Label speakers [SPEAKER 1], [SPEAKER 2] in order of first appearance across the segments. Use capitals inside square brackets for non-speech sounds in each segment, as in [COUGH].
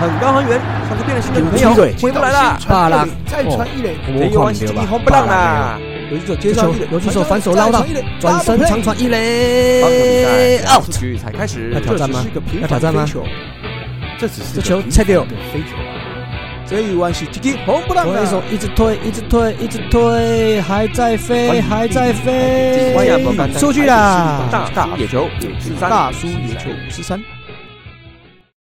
[SPEAKER 1] 很高很远，像是变了心的女朋友回不来了。
[SPEAKER 2] 巴拉，
[SPEAKER 3] 再传一垒，
[SPEAKER 2] 我看对吧？
[SPEAKER 1] 红不让啦。
[SPEAKER 3] 游击手接上一垒，
[SPEAKER 2] 游击手反手捞到，转身长传一垒
[SPEAKER 1] ，out。局才开始，
[SPEAKER 2] 要挑战吗？要挑战吗？
[SPEAKER 3] 这只是
[SPEAKER 2] 这球拆掉。
[SPEAKER 3] 飞球。这一弯是击击红不让
[SPEAKER 2] 的。手一直推，一直推，一直推，还在飞，还在飞。出去啦！
[SPEAKER 1] 大野球五十三，
[SPEAKER 3] 大叔野球五十三。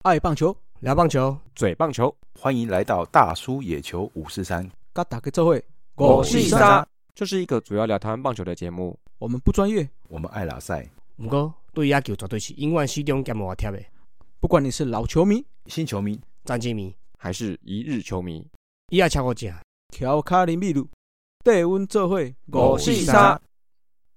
[SPEAKER 3] 爱棒球，
[SPEAKER 2] 聊棒球，
[SPEAKER 1] 嘴棒球，
[SPEAKER 4] 欢迎来到大叔野球五四三。
[SPEAKER 3] 嘎打个这会，
[SPEAKER 1] 我是沙。这是一个主要聊台湾棒球的节目。
[SPEAKER 3] 我们不专业，
[SPEAKER 4] 我们爱拉赛。
[SPEAKER 2] 不过对野球绝对是永远始终兼无贴的。
[SPEAKER 3] 不管你是老球迷、
[SPEAKER 4] 新球迷、
[SPEAKER 2] 战绩迷，
[SPEAKER 1] 还是一日球迷，
[SPEAKER 2] 伊也超过正。
[SPEAKER 3] 乔卡林秘鲁，带阮做会，
[SPEAKER 1] 我是沙。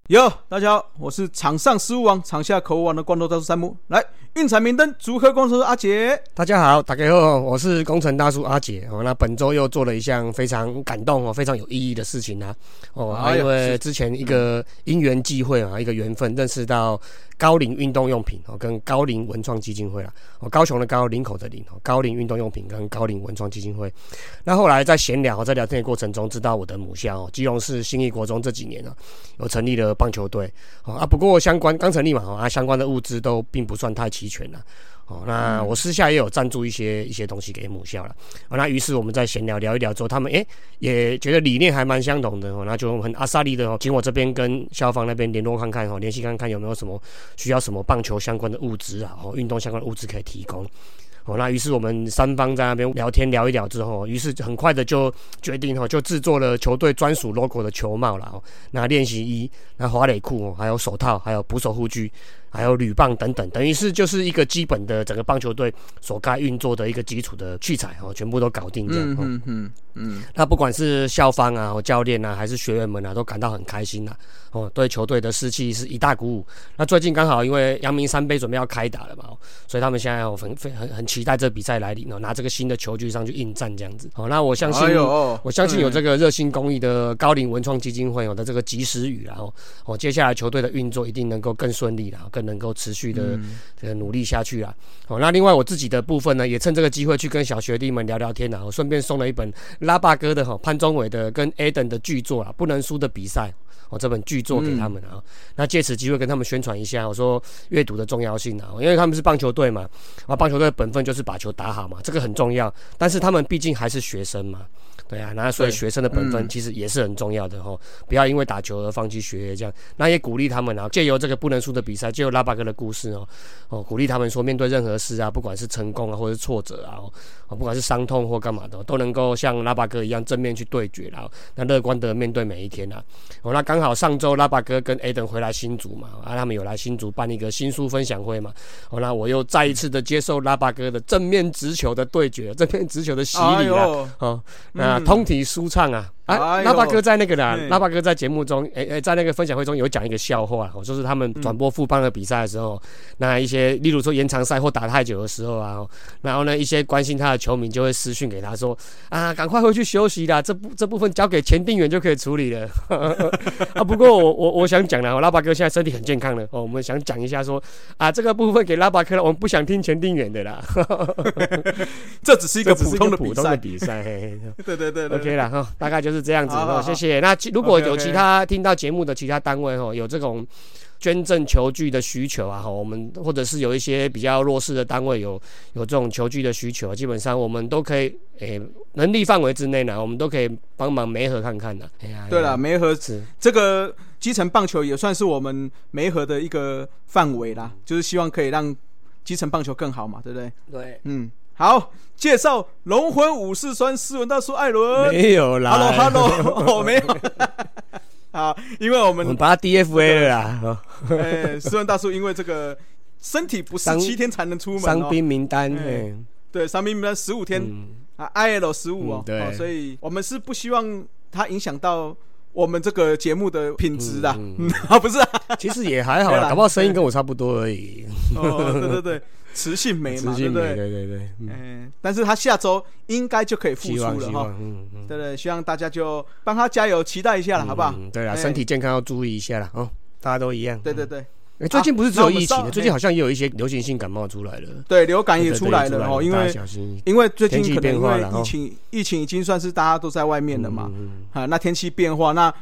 [SPEAKER 3] 哟，大家好，我是场上失误王，场下口误王的光头大叔山姆。来，运彩明灯，祝贺光头阿杰。
[SPEAKER 2] 大家好，大家好，我是工程大叔阿杰。哦，那本周又做了一项非常感动哦，非常有意义的事情呢。哦，因为之前一个因缘际会啊，一个缘分，认识到。高龄运动用品哦，跟高龄文创基金会啊，哦，高雄的高，林口的林哦，高龄运动用品跟高龄文创基金会。那后来在闲聊，在聊天的过程中，知道我的母校哦，基隆市新义国中这几年呢，有成立了棒球队哦啊，不过相关刚成立嘛，哦啊，相关的物资都并不算太齐全了。哦，那我私下也有赞助一些一些东西给母校了。哦，那于是我们在闲聊聊一聊之后，他们诶也觉得理念还蛮相同的哦，那就很阿萨利的哦，请我这边跟校方那边联络看看哦，联系看看有没有什么需要什么棒球相关的物资啊，哦，运动相关的物资可以提供。哦，那于是我们三方在那边聊天聊一聊之后，于是很快的就决定哦，就制作了球队专属 logo 的球帽了哦，那练习衣、那滑垒裤哦，还有手套，还有捕手护具。还有铝棒等等，等于是就是一个基本的整个棒球队所该运作的一个基础的器材哦，全部都搞定这样。嗯嗯嗯。那不管是校方啊、教练啊，还是学员们啊，都感到很开心呐。哦，对球队的士气是一大鼓舞。那最近刚好因为阳明三杯准备要开打了嘛，所以他们现在很很很很期待这比赛来临哦，拿这个新的球具上去应战这样子。哦，那我相信，我相信有这个热心公益的高龄文创基金会有的这个及时雨，然后哦，接下来球队的运作一定能够更顺利然后更。能够持续的这个努力下去啊！哦，那另外我自己的部分呢，也趁这个机会去跟小学弟们聊聊天啦，我顺便送了一本拉霸哥的哈潘宗伟的跟 Aden 的巨作啊，不能输的比赛哦，这本巨作给他们啊。那借此机会跟他们宣传一下，我说阅读的重要性啊，因为他们是棒球队嘛，啊，棒球队的本分就是把球打好嘛，这个很重要。但是他们毕竟还是学生嘛。对啊，那所以学生的本分其实也是很重要的哈，不要因为打球而放弃学业这样。那也鼓励他们啊，借由这个不能输的比赛，借由拉巴哥的故事哦，哦，鼓励他们说，面对任何事啊，不管是成功啊，或者是挫折啊，哦，不管是伤痛或干嘛的，都能够像拉巴哥一样正面去对决然后那乐观的面对每一天啊。哦，那刚好上周拉巴哥跟 Aden 回来新竹嘛，啊，他们有来新竹办一个新书分享会嘛。哦，那我又再一次的接受拉巴哥的正面直球的对决，正面直球的洗礼了。哦，那。通体舒畅啊！啊，拉巴哥在那个啦，拉巴哥在节目中，哎哎，在那个分享会中有讲一个笑话，哦，就是他们转播富邦的比赛的时候，那一些，例如说延长赛或打太久的时候啊，然后呢，一些关心他的球迷就会私讯给他说，啊，赶快回去休息啦，这部这部分交给前定员就可以处理了。[LAUGHS] 啊，不过我我我想讲了，拉巴哥现在身体很健康了，哦，我们想讲一下说，啊，这个部分给拉巴哥了，我们不想听前定员的啦。
[SPEAKER 3] 这只是一个普通的 [LAUGHS]
[SPEAKER 2] 普通的比赛，[LAUGHS]
[SPEAKER 3] 对对对
[SPEAKER 2] ，OK 了哈，大概就是。是这样子哦，谢谢。那如果有其他听到节目的其他单位哦，有这种捐赠球具的需求啊，哈，我们或者是有一些比较弱势的单位有有这种球具的需求，基本上我们都可以，诶，能力范围之内呢，我们都可以帮忙媒合看看的。
[SPEAKER 3] 哎呀对了，梅河这个基层棒球也算是我们梅河的一个范围啦，就是希望可以让基层棒球更好嘛，对不对？
[SPEAKER 2] 对，
[SPEAKER 3] 嗯。好，介绍龙魂武士酸斯文大叔艾伦。
[SPEAKER 2] 没有啦
[SPEAKER 3] ，Hello，Hello，[LAUGHS] 哦，没有，[LAUGHS] 好，因为我们
[SPEAKER 2] 把他 DFA 了啦，
[SPEAKER 3] 哎，斯文大叔因为这个身体不适，七天才能出门，
[SPEAKER 2] 伤兵名单，
[SPEAKER 3] 对，伤兵名单十五天。啊，IL 十五哦，对，所以我们是不希望他影响到我们这个节目的品质的，[LAUGHS] 啊，不是，
[SPEAKER 2] 其实也还好啦，搞不好声音跟我差不多而已，
[SPEAKER 3] 哦，对对对。磁性美嘛，对不
[SPEAKER 2] 对？对对对，嗯，
[SPEAKER 3] 但是他下周应该就可以复出了哈，嗯嗯，对对，希望大家就帮他加油，期待一下了，好不好？
[SPEAKER 2] 对啊，身体健康要注意一下了哦，大家都一样。
[SPEAKER 3] 对对对，
[SPEAKER 2] 哎，最近不是只有疫情，最近好像也有一些流行性感冒出来了。
[SPEAKER 3] 对，流感也出来了哦，因为因为最近可能
[SPEAKER 2] 因为
[SPEAKER 3] 疫情，疫情已经算是大家都在外面了嘛。啊，那天气变化，那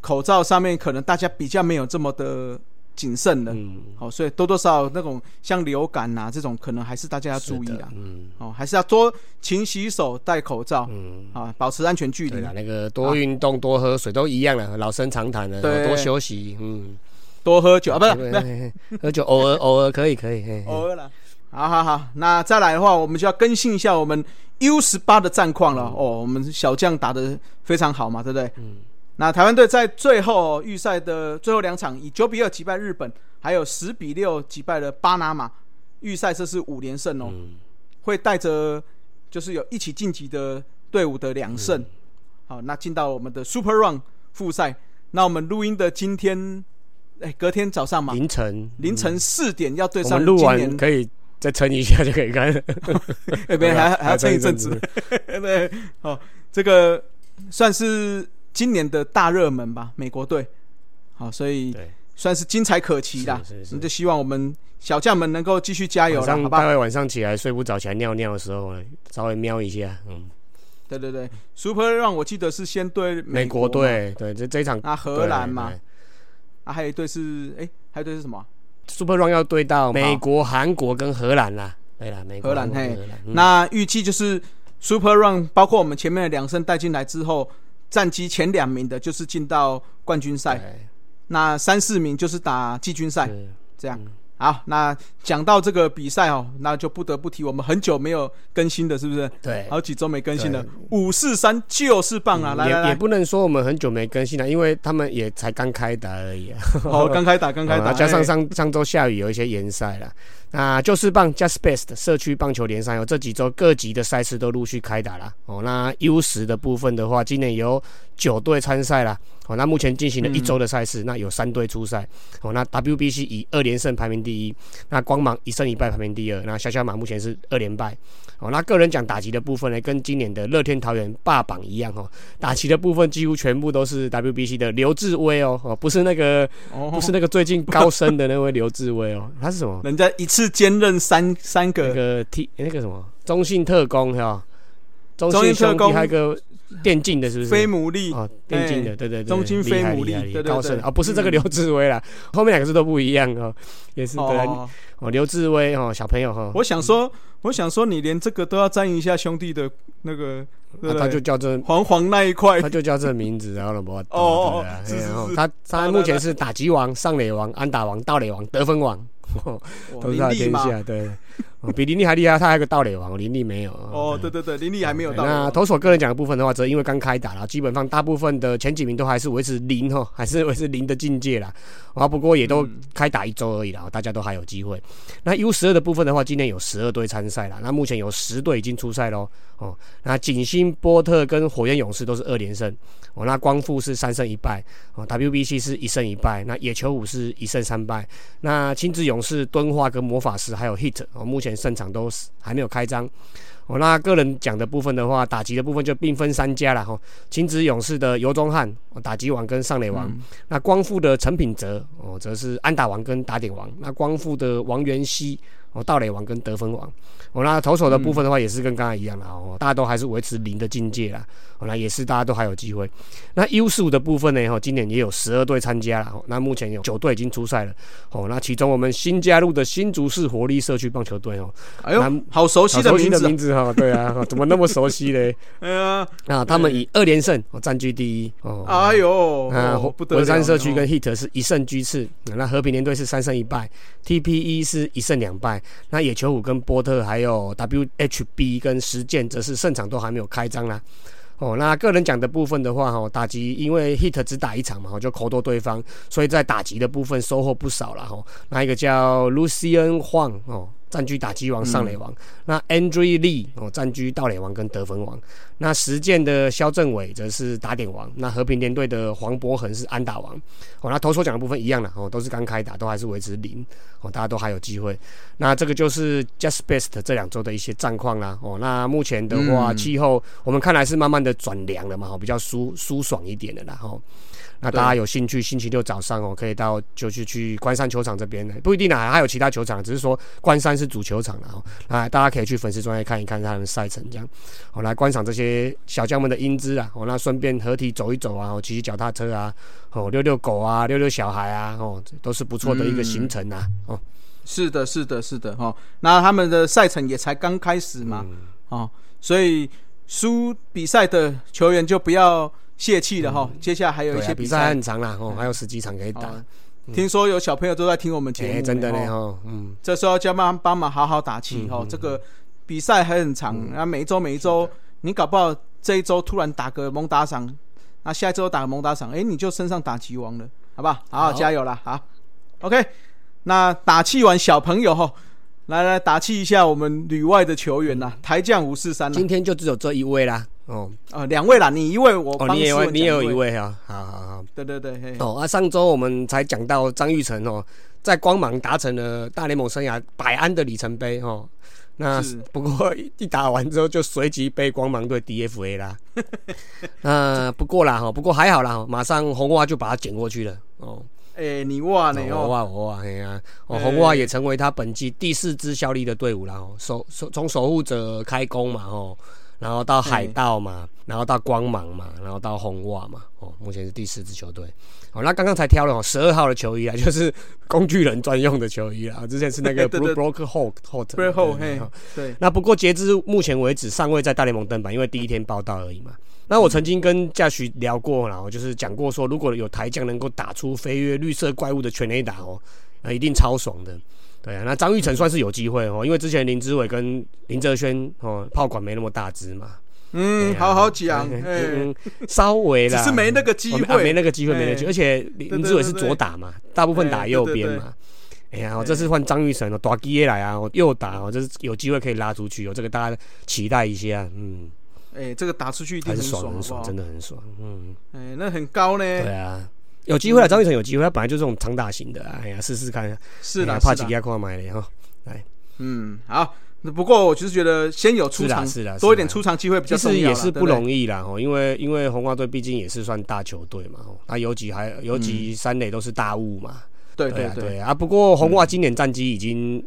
[SPEAKER 3] 口罩上面可能大家比较没有这么的谨慎了。嗯，好，所以多多少少那种像流感呐这种，可能还是大家要注意的。嗯，哦，还是要多勤洗手、戴口罩。嗯，啊，保持安全距离。
[SPEAKER 2] 对那个多运动、多喝水都一样了，老生常谈了。
[SPEAKER 3] 对，
[SPEAKER 2] 多休息。嗯。
[SPEAKER 3] 多喝酒啊，不是，[LAUGHS]
[SPEAKER 2] 喝酒偶尔偶尔可以可以，
[SPEAKER 3] 偶尔了。好好好，那再来的话，我们就要更新一下我们 U 十八的战况了。哦，我们小将打的非常好嘛，对不对？嗯。那台湾队在最后预赛的最后两场，以九比二击败日本，还有十比六击败了巴拿马，预赛这是五连胜哦。会带着就是有一起晋级的队伍的两胜，好，那进到我们的 Super Run 复赛。那我们录音的今天。哎，隔天早上嘛，
[SPEAKER 2] 凌晨
[SPEAKER 3] 凌晨四点要对上。
[SPEAKER 2] 录完可以再撑一下就可以看。[LAUGHS]
[SPEAKER 3] 那边还还要 [LAUGHS] 撑一阵子。对，[LAUGHS] 好，这个算是今年的大热门吧，美国队。好，所以算是精彩可期啦。你就希望我们小将们能够继续加油了，好吧？
[SPEAKER 2] 大概晚上起来睡不着，起来尿尿的时候，稍微瞄一下。嗯，
[SPEAKER 3] 对对对 Super Run 让我记得是先对美
[SPEAKER 2] 国队，对，这这一场
[SPEAKER 3] 啊，荷兰嘛。啊，还有一队是，哎，还有一队是什么
[SPEAKER 2] ？Super Run 要对到美国、韩国跟荷兰啦。对啦，美国、
[SPEAKER 3] 荷兰嘿。那预计就是 Super Run，包括我们前面的两胜带进来之后，战绩前两名的就是进到冠军赛，那三四名就是打季军赛，这样。好，那讲到这个比赛哦，那就不得不提我们很久没有更新的，是不是？
[SPEAKER 2] 对，
[SPEAKER 3] 好几周没更新了。五四三就是棒啊！来
[SPEAKER 2] 也也不能说我们很久没更新了，因为他们也才刚开打而已。
[SPEAKER 3] 哦，刚开打，刚开打，[LAUGHS]
[SPEAKER 2] 加上上上周下雨，有一些延赛了。那就是棒 Just Best 社区棒球联赛哦，这几周各级的赛事都陆续开打了哦。那 U 十的部分的话，今年有九队参赛了哦。那目前进行了一周的赛事，那有三队出赛哦。那 WBC 以二连胜排名第一，那光芒一胜一败排名第二，那小小马目前是二连败哦。那个人讲打击的部分呢，跟今年的乐天桃园霸榜一样哦。打击的部分几乎全部都是 WBC 的刘志威哦哦，不是那个不是那个最近高升的那位刘志威哦，他是什么？
[SPEAKER 3] 人家一次。兼任三三个
[SPEAKER 2] 那个 T 那个什么中信特工是吧？中信特工还有个电竞的，是不是？
[SPEAKER 3] 飞姆利
[SPEAKER 2] 啊，电竞的，对对对，
[SPEAKER 3] 中信飞姆利
[SPEAKER 2] 高盛啊，不是这个刘志威啦，后面两个字都不一样哦，也是对哦，刘志威哦，小朋友哈。
[SPEAKER 3] 我想说，我想说，你连这个都要沾一下兄弟的那个，
[SPEAKER 2] 他就叫这
[SPEAKER 3] 黄黄那一块，
[SPEAKER 2] 他就叫这名字，然后了不？
[SPEAKER 3] 哦，是是是，
[SPEAKER 2] 他他目前是打击王、上垒王、安打王、盗垒王、得分王。[LAUGHS] 都是他天下，对，[LAUGHS] 比林立还厉害，他还有个盗垒王，林立没有。
[SPEAKER 3] 哦，对对对，林立还没有到。
[SPEAKER 2] 那投手个人奖的部分的话，则因为刚开打了，基本上大部分的前几名都还是维持零哈，[LAUGHS] 还是维持零的境界啦。啊，不过也都开打一周而已啦，大家都还有机会。那 U 十二的部分的话，今年有十二队参赛了，那目前有十队已经出赛喽。哦，那景星、波特跟火焰勇士都是二连胜。哦，那光复是三胜一败。哦，WBC 是一胜一败。那野球五是一胜三败。那亲子勇士、敦化跟魔法师还有 Hit，哦，目前胜场都还没有开张。哦，那个人讲的部分的话，打击的部分就并分三家了哈。亲子勇士的尤忠汉，打击王跟上垒王。那光复的陈品哲，哦，则是安打王跟打点王。那光复的王元熙。哦，盗垒王跟得分王，哦，那投手的部分的话也是跟刚才一样的哦，大家都还是维持零的境界啦，哦，那也是大家都还有机会。那 U 十五的部分呢，哈，今年也有十二队参加了，那目前有九队已经出赛了，哦，那其中我们新加入的新竹市活力社区棒球队哦，
[SPEAKER 3] 哎呦，好熟悉的
[SPEAKER 2] 名字哈，对啊，怎么那么熟悉嘞？[LAUGHS]
[SPEAKER 3] 哎呀，
[SPEAKER 2] 啊，他们以二连胜哦占据第一哦，
[SPEAKER 3] 哎呦，
[SPEAKER 2] 啊，文山社区跟 Hit 是一胜居次，那和平联队是三胜一败，TPE 是一胜两败。那野球五跟波特还有 WHB 跟实践则是胜场都还没有开张啦。哦，那个人讲的部分的话，哈，打击因为 hit 只打一场嘛，就扣多对方，所以在打击的部分收获不少了哈。那一个叫 Lucian Huang 哦。占据打击王、上垒王，那 Andrew Lee 哦占据盗垒王跟得分王，那实践的肖正伟则是打点王，那和平联队的黄博恒是安打王，哦，那投手奖的部分一样的哦，都是刚开打，都还是维持零。哦，大家都还有机会。那这个就是 Just Best 这两周的一些战况啦，哦，那目前的话，气候我们看来是慢慢的转凉了嘛，哦，比较舒舒爽一点的啦，哦。那大家有兴趣，星期六早上哦，可以到就是去关山球场这边的，不一定啊，还有其他球场，只是说关山是主球场了哦。啊，大家可以去粉丝专业看一看他们赛程，这样哦，来观赏这些小将们的英姿啊。哦，那顺便合体走一走啊，哦，骑骑脚踏车啊，哦，遛遛狗啊，遛遛小孩啊，哦，都是不错的一个行程啊。哦，
[SPEAKER 3] 是的，是的，是的，哈。那他们的赛程也才刚开始嘛，哦，所以输比赛的球员就不要。泄气了哈，接下来还有一些
[SPEAKER 2] 比
[SPEAKER 3] 赛。
[SPEAKER 2] 很长啦，哦，还有十几场可以打。
[SPEAKER 3] 听说有小朋友都在听我们节目，
[SPEAKER 2] 真的呢哦，嗯，
[SPEAKER 3] 这时候叫帮帮忙好好打气哈。这个比赛还很长，那每一周每一周，你搞不好这一周突然打个蒙打赏，那下一周打个蒙打赏，哎，你就身上打吉王了，好不好？好好。加油啦，好，OK。那打气完小朋友哈，来来打气一下我们旅外的球员呐，台将五四三，
[SPEAKER 2] 今天就只有这一位啦。
[SPEAKER 3] 哦，呃，两位啦，你一位，我
[SPEAKER 2] 哦，你
[SPEAKER 3] 也有
[SPEAKER 2] 你也有一位。啊，好好好，
[SPEAKER 3] 对对对，
[SPEAKER 2] 哦啊，上周我们才讲到张玉成哦，在光芒达成了大联盟生涯百安的里程碑哦，那不过一打完之后就随即被光芒队 DFA 啦，[LAUGHS] 那不过啦哈，不过还好啦，马上红袜就把他捡过去了哦，
[SPEAKER 3] 哎，你哇你
[SPEAKER 2] 哦，哇哇哎呀，哦红袜也成为他本季第四支效力的队伍了哦，守守从守护者开工嘛哦。然后到海盗嘛，然后到光芒嘛，然后到红袜嘛，哦，目前是第四支球队。哦，那刚刚才挑了十二号的球衣啊，[LAUGHS] 就是工具人专用的球衣啊。之前是那个 Blue Broker Hot
[SPEAKER 3] Hot，对。
[SPEAKER 2] 那不过截至目前为止，尚未在大联盟登板，因为第一天报道而已嘛。那我曾经跟驾徐聊过，然后就是讲过说，如果有台将能够打出飞跃绿色怪物的全垒打哦，那一定超爽的。对啊，那张玉成算是有机会哦，因为之前林志伟跟林哲轩哦，炮管没那么大只嘛。
[SPEAKER 3] 嗯，好好讲，嗯，
[SPEAKER 2] 稍微啦，
[SPEAKER 3] 只是没那个机会，
[SPEAKER 2] 没那个机会，没那个机会。而且林志伟是左打嘛，大部分打右边嘛。哎呀，我这次换张玉成哦，打基耶来啊，我右打我，这是有机会可以拉出去有，这个大家期待一下，嗯。
[SPEAKER 3] 哎，这个打出去很
[SPEAKER 2] 爽，
[SPEAKER 3] 很
[SPEAKER 2] 爽，真的很爽，嗯。
[SPEAKER 3] 哎，那很高呢。
[SPEAKER 2] 对啊。有机会了，张玉成有机会，他本来就这种长打型的，哎呀，试试看。
[SPEAKER 3] 是的，
[SPEAKER 2] 怕几家快买了哈。来，
[SPEAKER 3] 嗯，好。不过我就是觉得先有出场，
[SPEAKER 2] 是的
[SPEAKER 3] 多一点出场机会比较重要。
[SPEAKER 2] 其实也是不容易啦，哦，因为因为红花队毕竟也是算大球队嘛，哦，那有几还有几三垒都是大物嘛。
[SPEAKER 3] 对对
[SPEAKER 2] 对啊！不过红袜今年战绩已经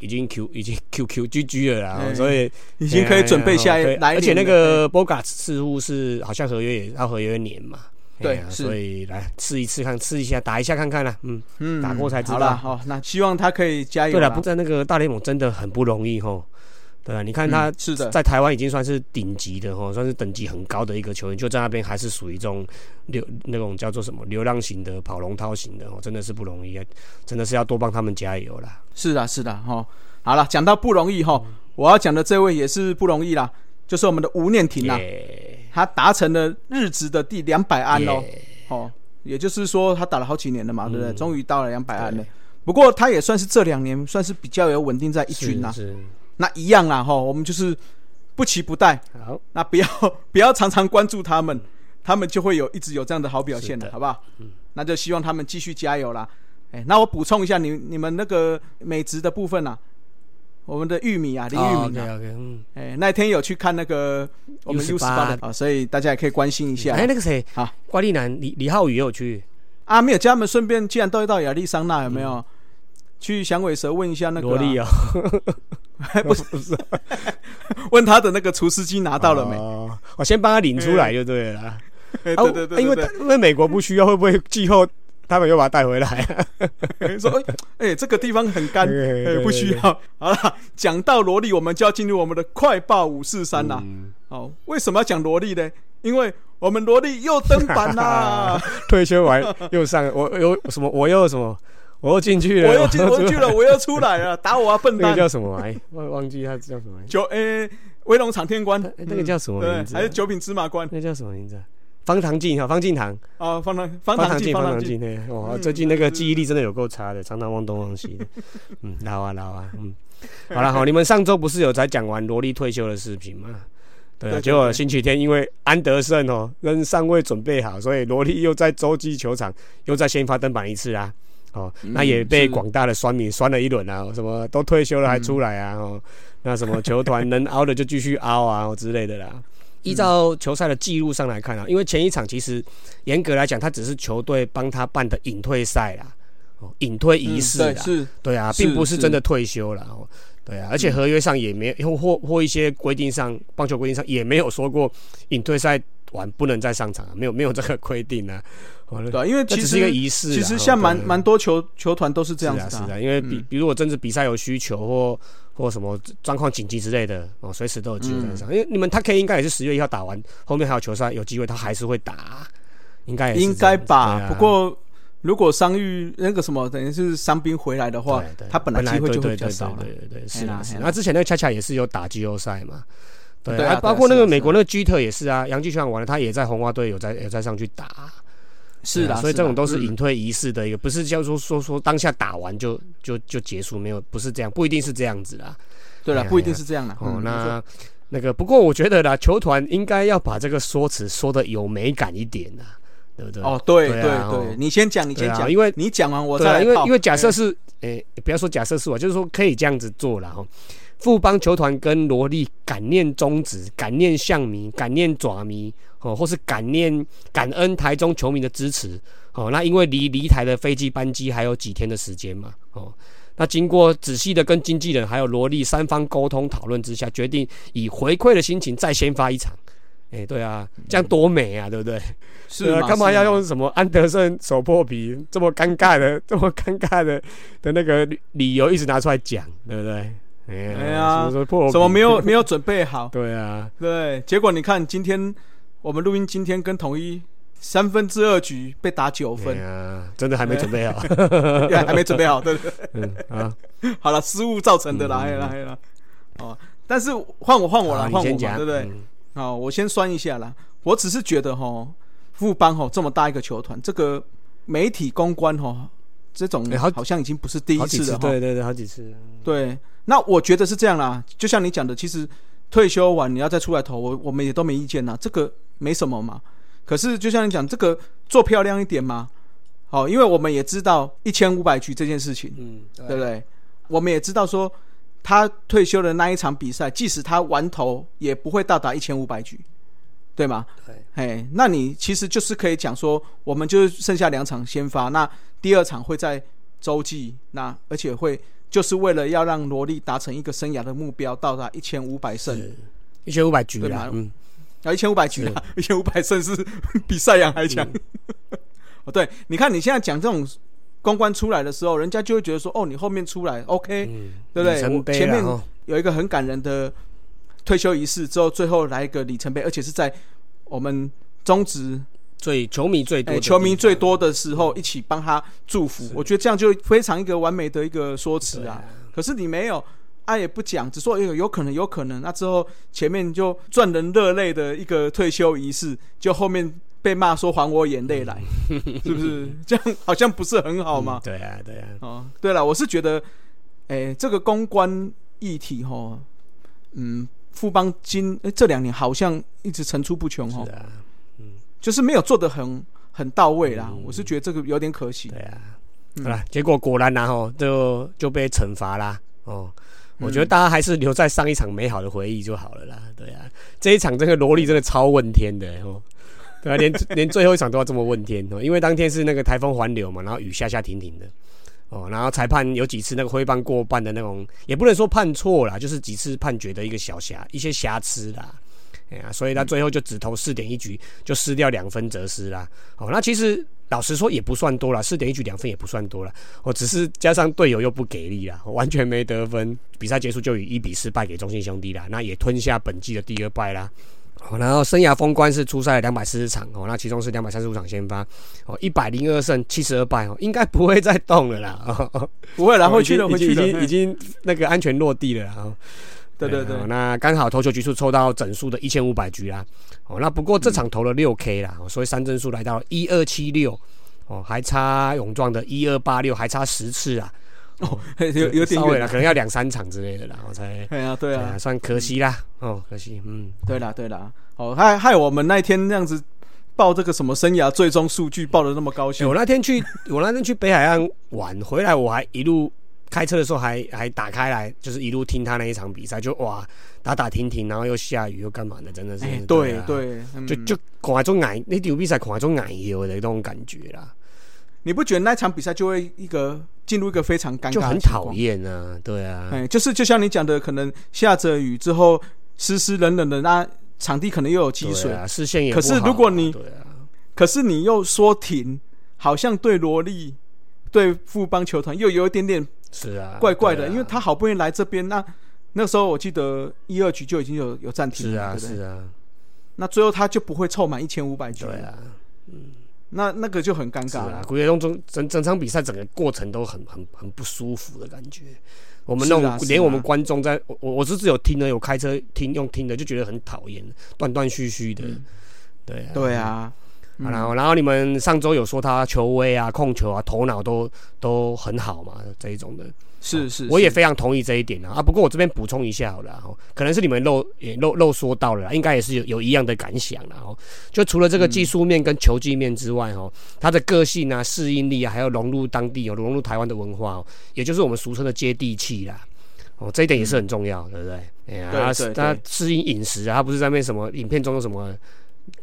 [SPEAKER 2] 已经 Q 已经 QQ GG 了啦，所以
[SPEAKER 3] 已经可以准备下一来。
[SPEAKER 2] 而且那个 Boga 似乎是好像合约也要合约年嘛。
[SPEAKER 3] 对，
[SPEAKER 2] 所以来试一次看，试一下打一下看看啦。嗯嗯，打过才知道。好
[SPEAKER 3] 那希望他可以加油。
[SPEAKER 2] 对
[SPEAKER 3] 了，
[SPEAKER 2] 不在那个大联盟真的很不容易吼。对啊，你看他是的，在台湾已经算是顶级的哦，算是等级很高的一个球员，就在那边还是属于这种流那种叫做什么流浪型的跑龙套型的哦，真的是不容易啊，真的是要多帮他们加油啦。
[SPEAKER 3] 是的，是的，哈。好了，讲到不容易哈，我要讲的这位也是不容易啦，就是我们的吴念婷啦。他达成了日职的第两百安哦，哦，也就是说他打了好几年了嘛，对不对？终于到了两百安了。不过他也算是这两年算是比较有稳定在一军呐。那一样啦，哈，我们就是不期不待。
[SPEAKER 2] 好，
[SPEAKER 3] 那不要 [LAUGHS] 不要常常关注他们，他们就会有一直有这样的好表现的，好不好？嗯，那就希望他们继续加油啦。哎，那我补充一下，你你们那个美职的部分呐。我们的玉米啊，李玉米
[SPEAKER 2] 啊，嗯，
[SPEAKER 3] 哎，那天有去看那个我们 U 十八的啊，所以大家也可以关心一下。
[SPEAKER 2] 哎，那个谁
[SPEAKER 3] 啊，
[SPEAKER 2] 瓜丽男李李浩宇也有去。
[SPEAKER 3] 啊，没有，家人们顺便既然都到亚利桑那，有没有去响尾蛇问一下那个
[SPEAKER 2] 萝莉啊？
[SPEAKER 3] 不 [LAUGHS] 是不是，问他的那个厨师机拿到了没？
[SPEAKER 2] 我先帮他领出来就对了。
[SPEAKER 3] 对对对，
[SPEAKER 2] 因为因为美国不需要，会不会季后？他们又把他带回来，[LAUGHS]
[SPEAKER 3] 说：“哎，这个地方很干，[LAUGHS] 哎，不需要。”好了，讲到萝莉，我们就要进入我们的快报五四三啦。哦，为什么要讲萝莉呢？因为我们萝莉又登板啦，[LAUGHS]
[SPEAKER 2] 退休完又上，我又什么？我又什么？我又进去了，
[SPEAKER 3] 我又进去了，我又出来了，打我啊，笨蛋！
[SPEAKER 2] 那个叫什么？哎，忘忘记他叫什么？
[SPEAKER 3] 九哎，威龙场天官，
[SPEAKER 2] 那个叫什么名字？
[SPEAKER 3] 还是九品芝麻官？
[SPEAKER 2] 那叫什么名字？方唐镜哈，方镜堂
[SPEAKER 3] 啊，方唐方唐镜，
[SPEAKER 2] 方唐镜，对，哇，最近那个记忆力真的有够差的，常常忘东忘西的，[LAUGHS] 嗯，老啊老啊，嗯，好了好，[LAUGHS] 你们上周不是有才讲完萝莉退休的视频吗？对啊，结果星期天因为安德森哦跟尚未准备好，所以萝莉又在洲际球场又在先发登板一次啊，哦，那也被广大的酸民酸了一轮啊，什么都退休了还出来啊，哦，那什么球团能凹的就继续凹啊之类的啦。依照球赛的记录上来看啊，因为前一场其实严格来讲，他只是球队帮他办的隐退赛啦，哦，隐退仪式啦，
[SPEAKER 3] 是，
[SPEAKER 2] 对啊，并不是
[SPEAKER 3] 是
[SPEAKER 2] 真的退休了哦。对啊，而且合约上也没有或或一些规定上，棒球规定上也没有说过隐退赛完不能再上场啊，没有没有这个规定啊。哦
[SPEAKER 3] 对啊，因为
[SPEAKER 2] 只是一个仪式啊，
[SPEAKER 3] 其实像蛮蛮多球球团都是这样子的啊，
[SPEAKER 2] 是啊是啊，因为比
[SPEAKER 3] 嗯
[SPEAKER 2] 比如我真的比赛有需求或或什么状况紧急之类的哦，随时都有机会在上。因为你们他 K 应该也是十月一号打完，后面还有球赛有机会，他还是会打，应该也是
[SPEAKER 3] 应该吧。
[SPEAKER 2] 啊
[SPEAKER 3] 不过如果伤愈那个什么，等于是伤兵回来的话他本来机会就会比较少了
[SPEAKER 2] 对。对对对，是啊是那之前那个恰恰也是有打季后赛嘛。对
[SPEAKER 3] 对啊对啊
[SPEAKER 2] 包括那个美国那个居特也是啊，洋基球场完了，他也在红花队有在有在上去打，
[SPEAKER 3] 是的，
[SPEAKER 2] 啊所以这种都是
[SPEAKER 3] 嗯
[SPEAKER 2] 隐退仪式的一个，不是叫做说说当下打完就就就结束，没有不是这样，不一定是这样子啦。
[SPEAKER 3] 对了，
[SPEAKER 2] 哎
[SPEAKER 3] 不一定是这样的。
[SPEAKER 2] 哦，
[SPEAKER 3] 嗯
[SPEAKER 2] 那那个不过我觉得啦，球团应该要把这个说辞说的有美感一点呐，对不对？
[SPEAKER 3] 哦，对对
[SPEAKER 2] 对
[SPEAKER 3] 你先讲，你先讲，
[SPEAKER 2] 啊因为
[SPEAKER 3] 你讲完我再来泡
[SPEAKER 2] 因为因为假设是，诶、不要说假设是我，就是说可以这样子做了哈。富邦球团跟罗莉感念宗旨，感念象迷，感念爪迷，哦，或是感念感恩台中球迷的支持，哦，那因为离离台的飞机班机还有几天的时间嘛，哦，那经过仔细的跟经纪人还有罗莉三方沟通讨论之下，决定以回馈的心情再先发一场。哎、对啊，这样多美啊，对不对？
[SPEAKER 3] 是
[SPEAKER 2] 啊，
[SPEAKER 3] 嘛
[SPEAKER 2] 干嘛要用什么安德森手破皮这么尴尬的、这么尴尬的的那个理理由一直拿出来讲，对不对？哎呀，什么破
[SPEAKER 3] 什么没有没有准备好？[LAUGHS]
[SPEAKER 2] 对啊，
[SPEAKER 3] 对，结果你看今天我们录音，今天跟统一三分之二局被打九
[SPEAKER 2] 哎
[SPEAKER 3] 分，
[SPEAKER 2] 呀，真的还没准备好。[LAUGHS]
[SPEAKER 3] 还没准备好，对不对？
[SPEAKER 2] 嗯啊，[LAUGHS]
[SPEAKER 3] 好了，失误造成的啦，
[SPEAKER 2] 嗯
[SPEAKER 3] 哎啦哎啦，哦，但是换我换我
[SPEAKER 2] 好
[SPEAKER 3] 了，换我对不对？
[SPEAKER 2] 嗯
[SPEAKER 3] 好，我先酸一下啦。我只是觉得哈，富邦哈这么大一个球团，这个媒体公关哈，这种
[SPEAKER 2] 哎好
[SPEAKER 3] 好像已经不是第一
[SPEAKER 2] 次，
[SPEAKER 3] 次了哈。
[SPEAKER 2] 对对对，好几次。
[SPEAKER 3] 对，那我觉得是这样啦。就像你讲的，其实退休完你要再出来投，我我们也都没意见啦，这个没什么嘛。可是就像你讲，这个做漂亮一点嘛。好，因为我们也知道一千五百局这件事情，
[SPEAKER 2] 嗯，
[SPEAKER 3] 对不对？我们也知道说，他退休的那一场比赛，即使他完投，也不会到达一千五百局，对吗？
[SPEAKER 2] 对，
[SPEAKER 3] 嘿，那你其实就是可以讲说，我们就是剩下两场先发，那第二场会在洲际，那而且会就是为了要让罗莉达成一个生涯的目标，到达一千五百胜，
[SPEAKER 2] 一千五百局
[SPEAKER 3] 对嘛，
[SPEAKER 2] 啦嗯，
[SPEAKER 3] 啊，一千五百局啊，[LAUGHS] 一千五百胜是 [LAUGHS] 比赛扬还强。[LAUGHS] 哦，对，你看你现在讲这种公关出来的时候，人家就会觉得说，哦，你后面出来，OK，、
[SPEAKER 2] 嗯
[SPEAKER 3] 对不对？前面有一个很感人的退休仪式，之后最后来一个里程碑，而且是在我们中职
[SPEAKER 2] 最球迷最多
[SPEAKER 3] 哎，球迷最多的时候一起帮他祝福，我觉得这样就非常一个完美的一个说辞啊。可是你没有，啊也不讲，只说有有可能有可能，那之后前面就赚人热泪的一个退休仪式，就后面被骂说还我眼泪来，是不是？这样好像不是很好吗？[LAUGHS]
[SPEAKER 2] 对啊，对啊，
[SPEAKER 3] 哦，对了，我是觉得，哎，这个公关议题哈，嗯，富邦今哎这两年好像一直层出不穷哦
[SPEAKER 2] 是，啊，
[SPEAKER 3] 就是没有做的很很到位啦。
[SPEAKER 2] 嗯
[SPEAKER 3] 我是觉得这个有点可惜
[SPEAKER 2] 对。啊。
[SPEAKER 3] 嗯
[SPEAKER 2] 好了，结果果然然后就就被惩罚啦。哦，我
[SPEAKER 3] 嗯
[SPEAKER 2] 觉得大家还是留在上一场美好的回忆就好了啦。对啊，这一场这个萝莉真的超问天的哦。对啊，连 [LAUGHS] 连最后一场都要这么问天哦，因为当天是那个台风环流嘛，然后雨下下停停的哦，然后裁判有几次那个挥棒过半的那种，也不能说判错啦，就是几次判决的一个小瑕一些瑕疵啦。哎呀，所以他最后就只投四点一局，就失掉两分折失啦。哦，那其实老实说也不算多了，四点一局两分也不算多了。哦，只是加上队友又不给力啦，完全没得分。比赛结束就以一比四败给中信兄弟啦，那也吞下本季的第二败啦。哦，然后生涯封关是出赛两百四十场哦，那其中是两百三十五场先发哦，一百零二胜七十二败哦，应该不会再动了啦。哦、
[SPEAKER 3] 不会啦，
[SPEAKER 2] 哦
[SPEAKER 3] 回去的，
[SPEAKER 2] 已经
[SPEAKER 3] 回去了，
[SPEAKER 2] 已经已经那个安全落地了啦。哦
[SPEAKER 3] 对对对
[SPEAKER 2] 哦，那刚好投球局数抽到整数的一千五百局啦。哦，那不过这场投了六 K 啦，哦所以三振数来到一二七六，哦，还差勇壮的一二八六，还差十次啊。
[SPEAKER 3] 有有点
[SPEAKER 2] 稍微了，可能要两三场之类的啦，我才
[SPEAKER 3] 对啊，对啊，
[SPEAKER 2] 算可惜啦。哦，可惜，嗯，
[SPEAKER 3] 对啦，对啦，哦，害害我们那天那样子报这个什么生涯最终数据报的那么高兴。
[SPEAKER 2] 欸我，那天去，[LAUGHS] 我那天去北海岸玩，回来我还一路开车的时候还还打开来，就是一路听他那一场比赛，就哇打打停停，然后又下雨又干嘛的，真的是。
[SPEAKER 3] 哎，
[SPEAKER 2] 对啊，
[SPEAKER 3] 对
[SPEAKER 2] 就就看来种矮，那场比赛看来种矮油的那种感觉啦，
[SPEAKER 3] 你不觉得那场比赛就会一个进入一个非常尴尬，
[SPEAKER 2] 就很讨。厌啊，对啊，
[SPEAKER 3] 哎，就是就像你讲的，可能下着雨之后湿湿冷冷的，那场地可能又有积水，
[SPEAKER 2] 啊，视线也
[SPEAKER 3] 可是如果你
[SPEAKER 2] 对啊，
[SPEAKER 3] 可是你又说停，好像对萝莉、对富邦球团又有一点点
[SPEAKER 2] 是啊，
[SPEAKER 3] 怪怪的，因为他好不容易来这边，那那时候我记得一二局就已经有有暂停了，
[SPEAKER 2] 是啊是啊，
[SPEAKER 3] 那最后他就不会凑满一千五百局，
[SPEAKER 2] 对啊。
[SPEAKER 3] 那那个就很尴尬了，。
[SPEAKER 2] 古野中整整整场比赛整个过程都很很很不舒服的感觉。我们那种、连我们观众在，我我我是只有听的，有开车听用听的，就觉得很讨厌，断断续续的。对啊，
[SPEAKER 3] 对啊，嗯
[SPEAKER 2] 然后然后你们上周有说他球威啊、控球啊、头脑都都很好嘛，这一种的。
[SPEAKER 3] 是是，
[SPEAKER 2] 我也非常同意这一点啊。啊，不过我这边补充一下好了啊，哦可能是你们漏也漏漏说到了啦，应该也是有有一样的感想啦。哦。就除了这个技术面跟球技面之外，哦，他的个性啊、适应力啊，还有融入当地、哦，融入台湾的文化哦，也就是我们俗称的接地气啦。哦，这一点也是很重要，对不对？哎呀，他他适应饮食啊，他不是在那边什么影片中有什么什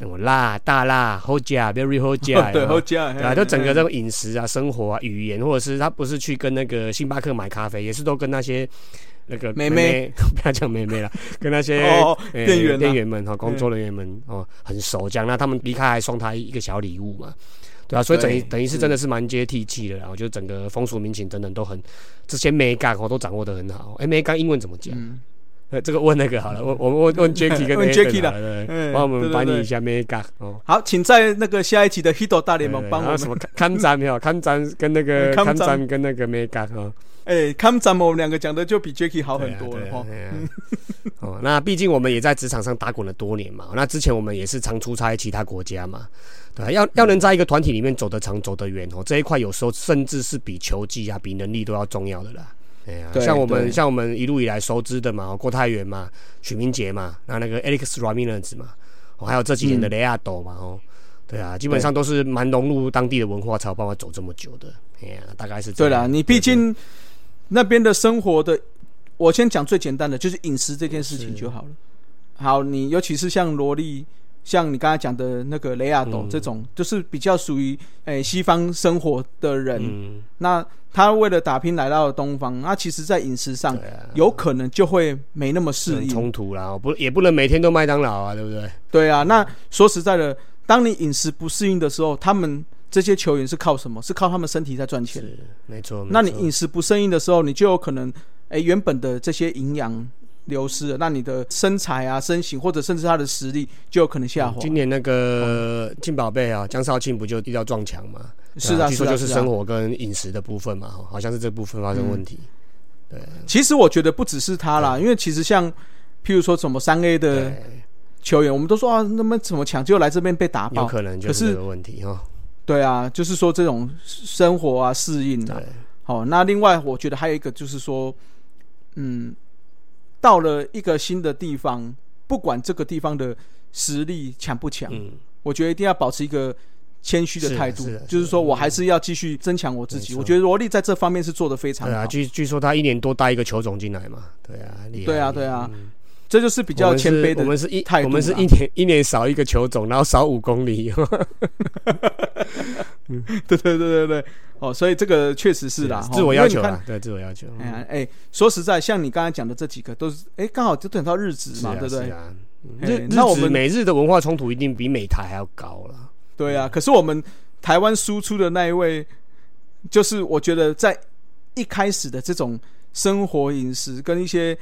[SPEAKER 2] 么辣、大辣、好加、very [LAUGHS] 好加，
[SPEAKER 3] 对
[SPEAKER 2] 有没有
[SPEAKER 3] 后加，
[SPEAKER 2] 对啊，就整个这个饮食啊、生活啊、语言，或者是他不是去跟那个星巴克买咖啡，也是都跟那些那个
[SPEAKER 3] 妹
[SPEAKER 2] 妹。
[SPEAKER 3] 妹，[LAUGHS]
[SPEAKER 2] 不要讲妹妹了，[LAUGHS] 跟那些
[SPEAKER 3] 店员啊。
[SPEAKER 2] 店员们哈、工作人员们哦很熟，这样那他们离开还送他一个小礼物嘛。对啊，所以等于等于是真的是蛮接地气的啦，然后就整个风俗民情等等都很这些美感我都掌握的很好。哎，美感英文怎么讲？
[SPEAKER 3] 嗯，
[SPEAKER 2] 呃，[LAUGHS] 这个问那个好了，我我问 [LAUGHS] 问 Jacky 跟
[SPEAKER 3] Jacky 啦
[SPEAKER 2] 好了对
[SPEAKER 3] 嗯
[SPEAKER 2] 帮我们翻译一下美感哦。
[SPEAKER 3] 好，请在那个下一集的 Hito 大联盟帮我
[SPEAKER 2] 什么看展没有？看展跟那个
[SPEAKER 3] 看
[SPEAKER 2] 展跟那个 Mega 哦，
[SPEAKER 3] 哎，看展我们两个讲的就比 Jacky 好很多了哈。[LAUGHS]
[SPEAKER 2] 哦，那毕竟我们也在职场上打滚了多年嘛，那之前我们也是常出差其他国家嘛，对啊，要要能在一个团体里面走得长、走得远哦，这一块有时候甚至是比球技啊、比能力都要重要的啦。哎呀、
[SPEAKER 3] 对
[SPEAKER 2] 像我们像我们一路以来熟知的嘛，郭泰源嘛、许明杰嘛，那那个 Alex Ramirez 嘛，哦，还有这几年的雷亚斗嘛，哦，对啊，基本上都是蛮融入当地的文化，才有办法走这么久的。哎呀、大概是这样。
[SPEAKER 3] 对啦，你毕竟那边的生活的，我先讲最简单的，就是饮食这件事情就好了。好，你尤其是像萝莉，像你刚才讲的那个雷亚斗、
[SPEAKER 2] 嗯
[SPEAKER 3] 这种，就是比较属于诶、西方生活的人，
[SPEAKER 2] 嗯，
[SPEAKER 3] 那他为了打拼来到了东方，那其实在饮食上
[SPEAKER 2] 啊，
[SPEAKER 3] 有可能就会没那么适应。
[SPEAKER 2] 冲突啦，不也不能每天都麦当劳啊，对不对？
[SPEAKER 3] 对啊，那说实在的，当你饮食不适应的时候，他们这些球员是靠什么？是靠他们身体在赚钱。
[SPEAKER 2] 是，没错。没错
[SPEAKER 3] 那你饮食不适应的时候，你就有可能，诶，原本的这些营养流失了，那你的身材啊、身形或者甚至他的实力就有可能下滑。
[SPEAKER 2] 今年那个金宝贝啊，江少庆不就遇到撞墙嘛？
[SPEAKER 3] 是啊，
[SPEAKER 2] 据说就是生活跟饮食的部分嘛，好像是这部分发生问题。
[SPEAKER 3] 对其实我觉得不只是他啦，因为其实像譬如说什么三 A 的，球员，我们都说啊，那么怎么抢，结果来这边被打爆有。
[SPEAKER 2] 可能就
[SPEAKER 3] 是
[SPEAKER 2] 是这个问题哈。
[SPEAKER 3] 对啊，就是说这种生活啊、适应啊
[SPEAKER 2] 对。，
[SPEAKER 3] 好，那另外我觉得还有一个就是说，嗯，到了一个新的地方，不管这个地方的实力强不强，
[SPEAKER 2] 嗯，
[SPEAKER 3] 我觉得一定要保持一个谦虚的态度就是说我还是要继续增强我自己。我觉得罗莉在这方面是做的非常
[SPEAKER 2] 对啊，
[SPEAKER 3] 好，
[SPEAKER 2] 据据说他一年多带一个球种进来嘛，对啊，厉害
[SPEAKER 3] 对啊，对啊。
[SPEAKER 2] 嗯，
[SPEAKER 3] 这就是比较谦卑的。
[SPEAKER 2] 我们是一我们是一年 [LAUGHS] 一年少一个球种，然后少五公里，[LAUGHS]
[SPEAKER 3] 对对对对对，哦，所以这个确实是啦，
[SPEAKER 2] 自我要求啦，对自我要求。
[SPEAKER 3] 哎呀，哎，说实在，像你刚才讲的这几个，都是哎，刚好就等到日子嘛，对不对那我们
[SPEAKER 2] 子美日的文化冲突一定比美台还要高了。
[SPEAKER 3] 对啊，可是我们台湾输出的那一位，就是我觉得在一开始的这种生活饮食跟一些，